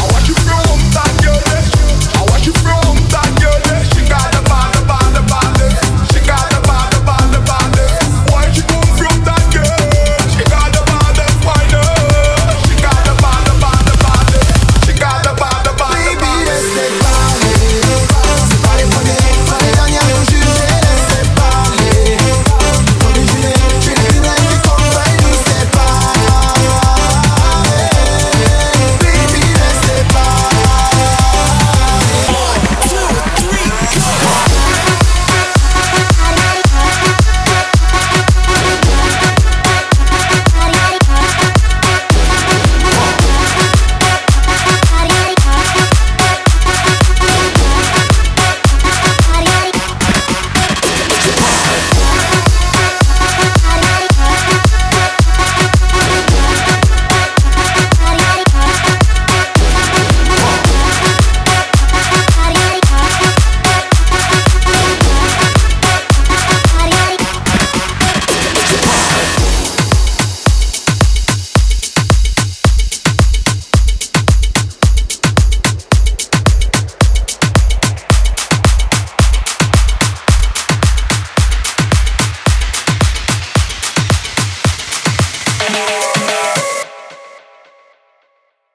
I want you to go.